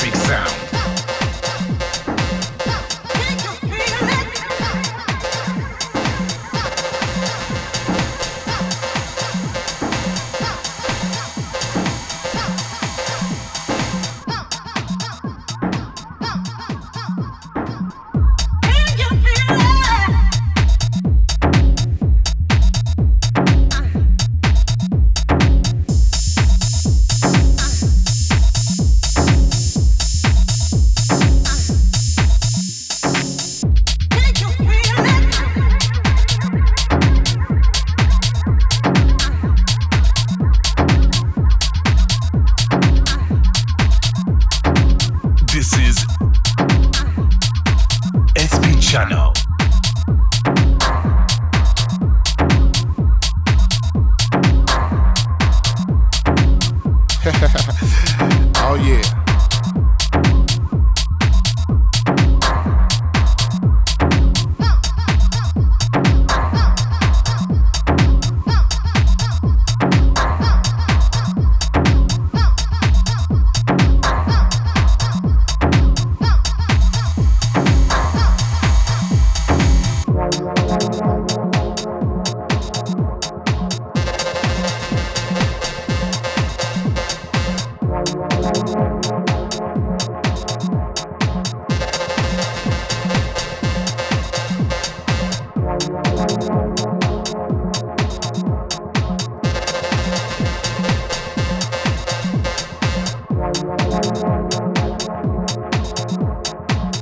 Electric Sound.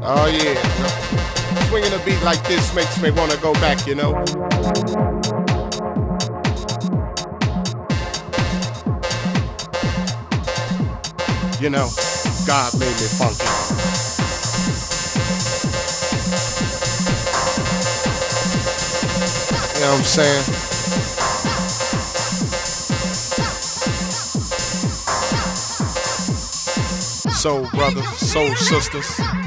Oh, St. like this makes me wanna go back, you know. You know, God made me funky. You know what I'm saying? Soul brothers, soul sisters.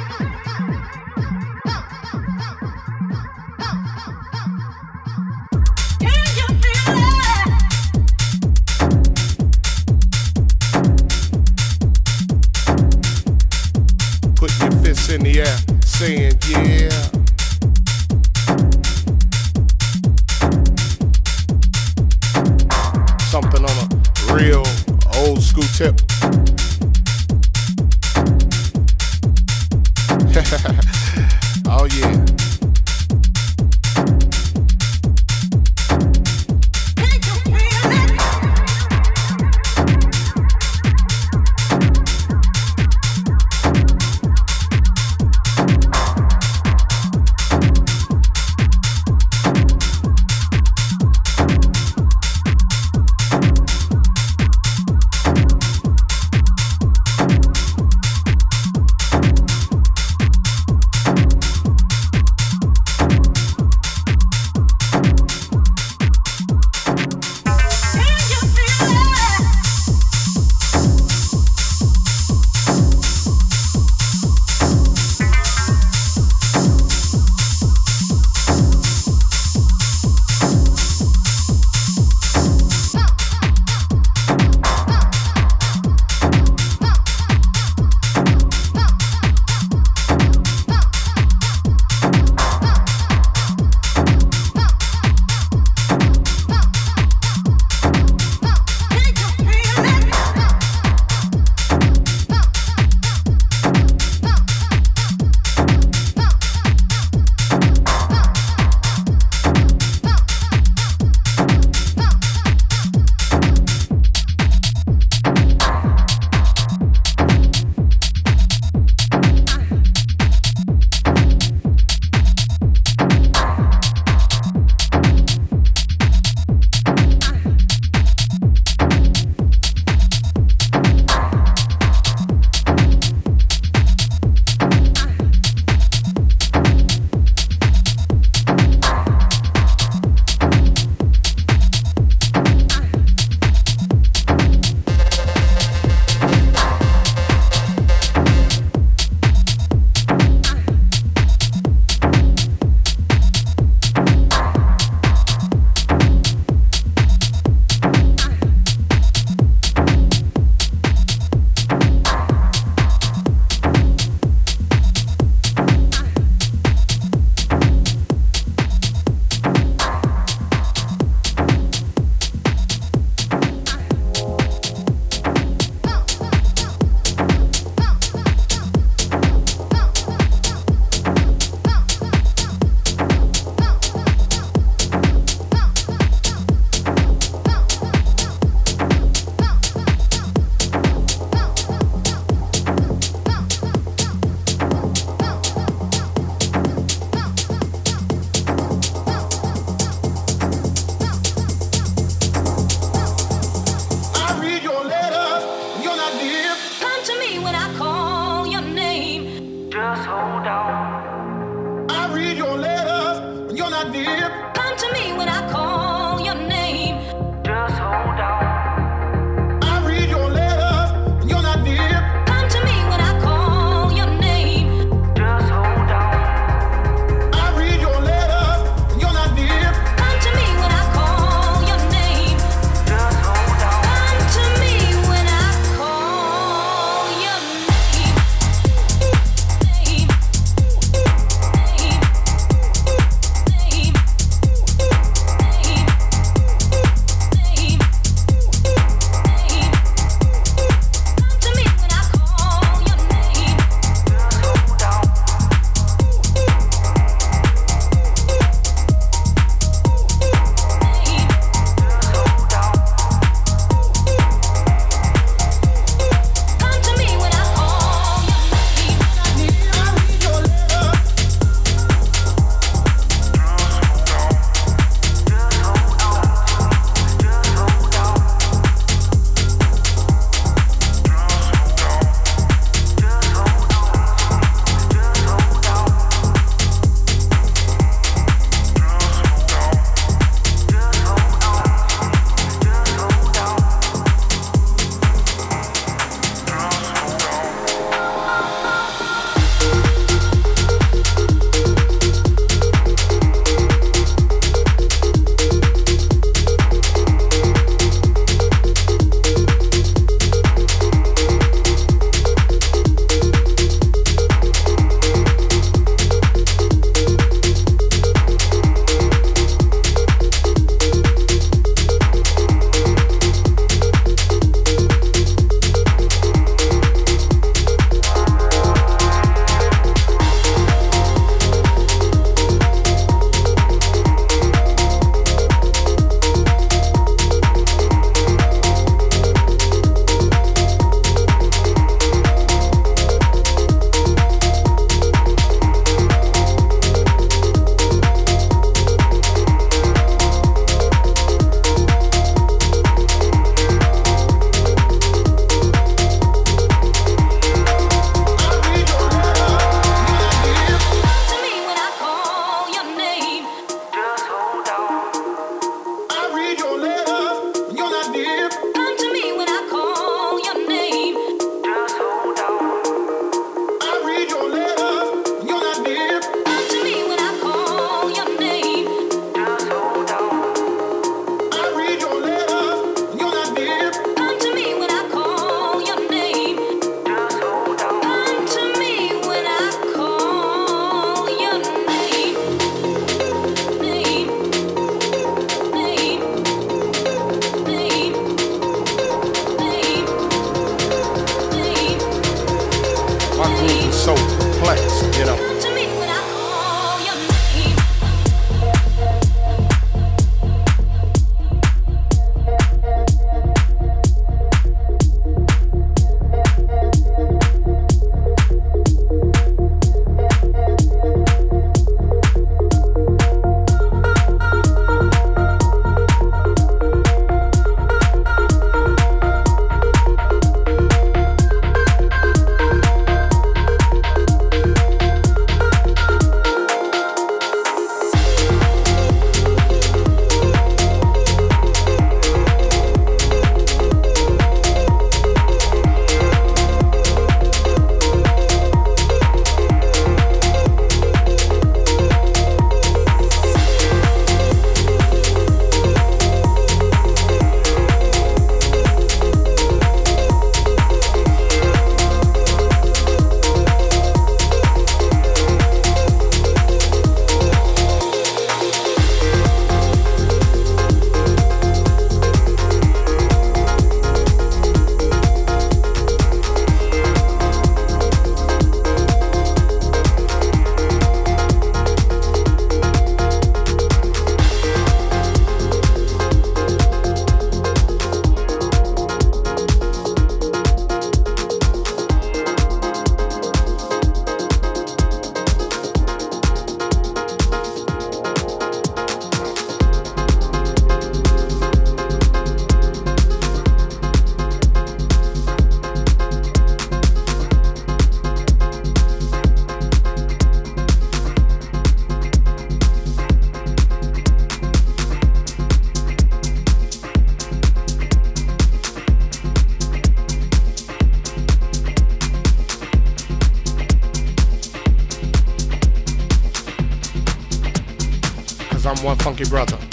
Funky brother.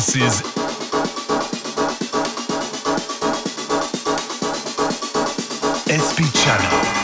This is SP Channel.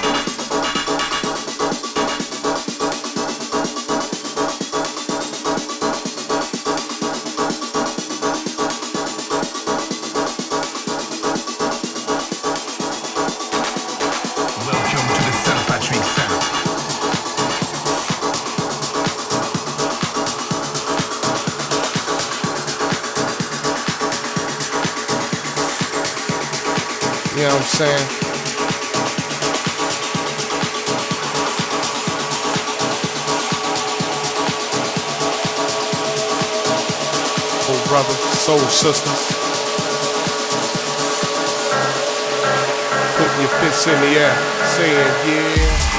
Saying? Oh, soul brothers, soul sisters. Putting your fists in the air, saying yeah.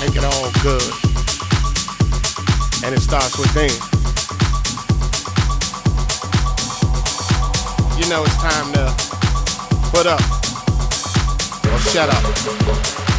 Make it all good. and it starts within. You know it's time to put up or shut up.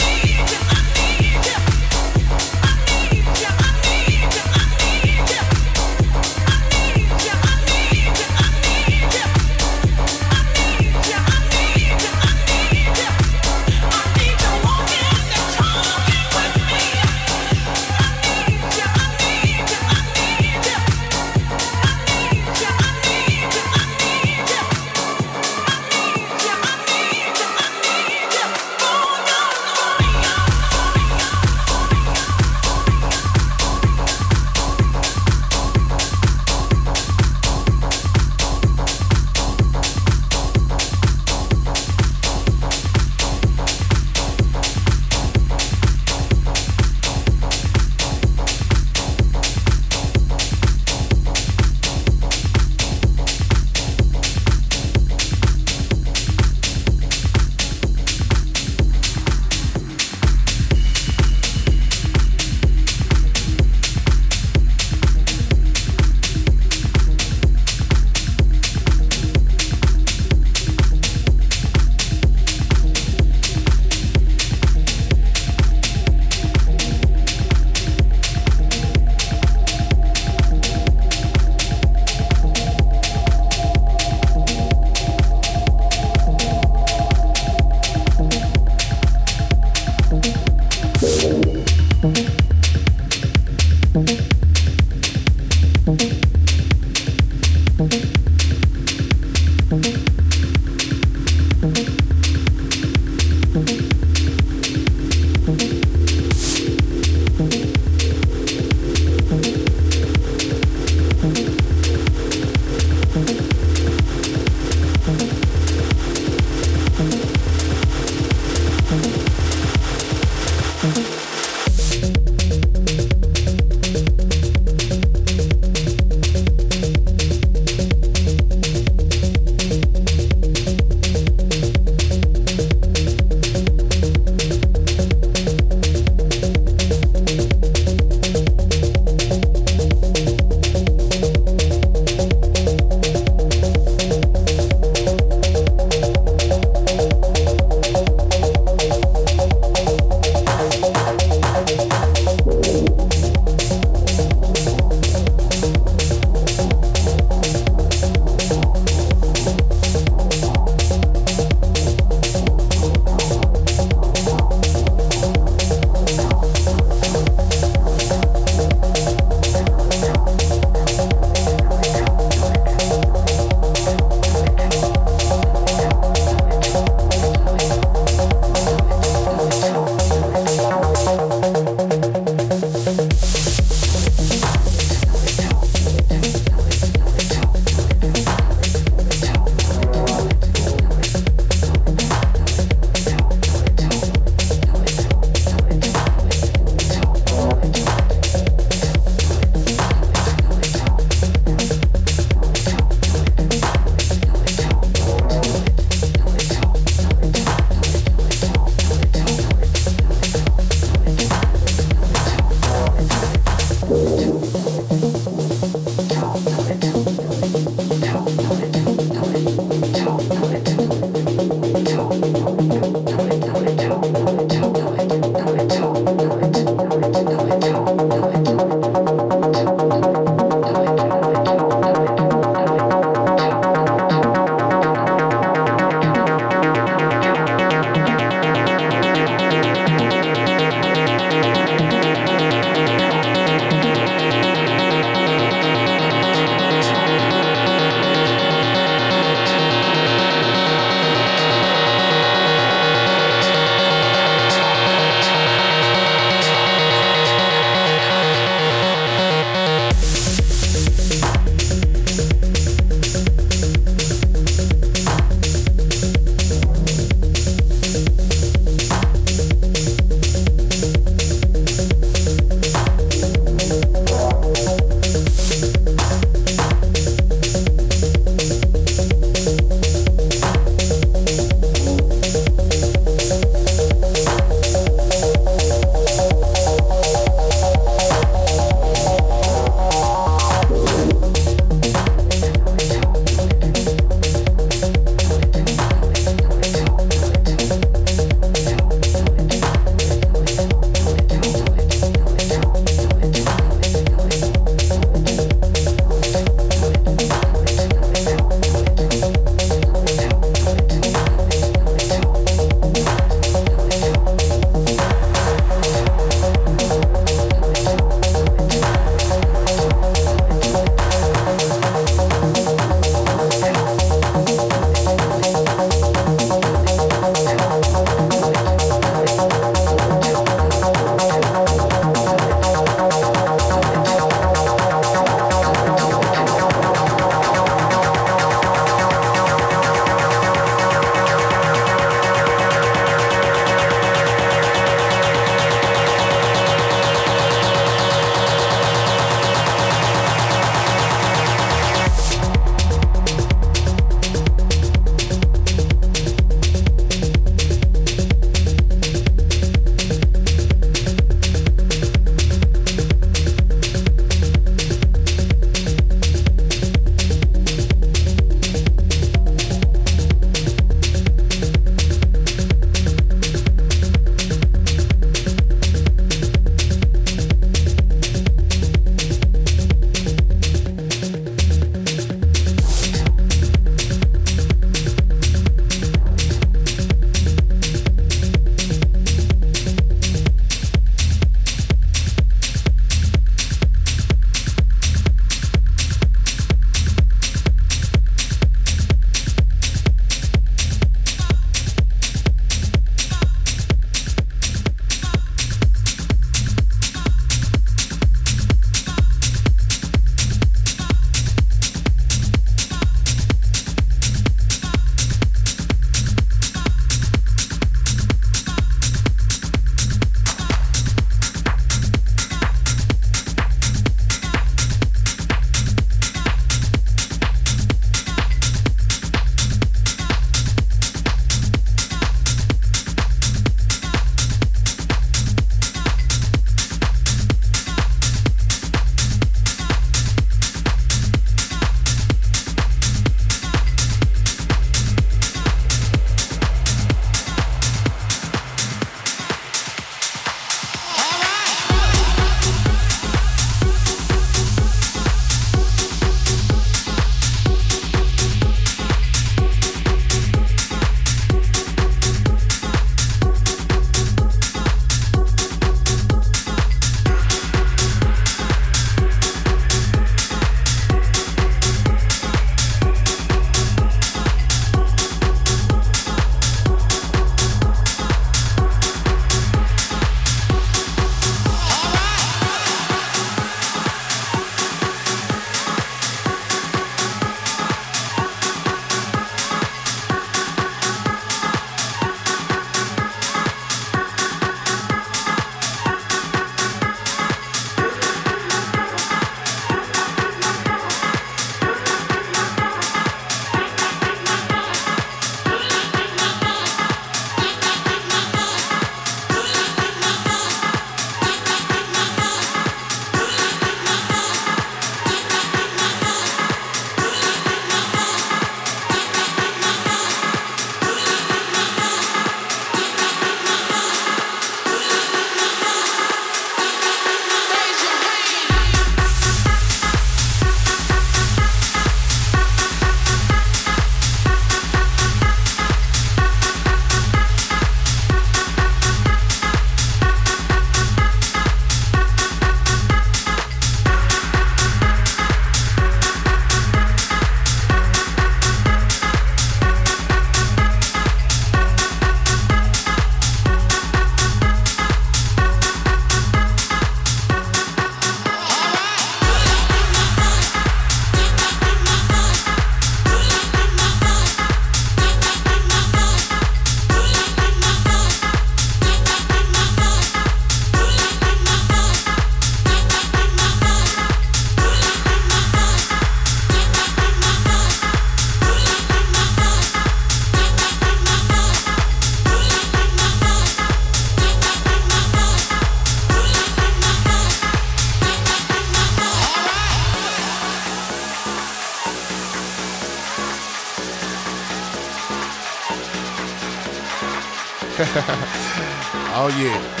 Oh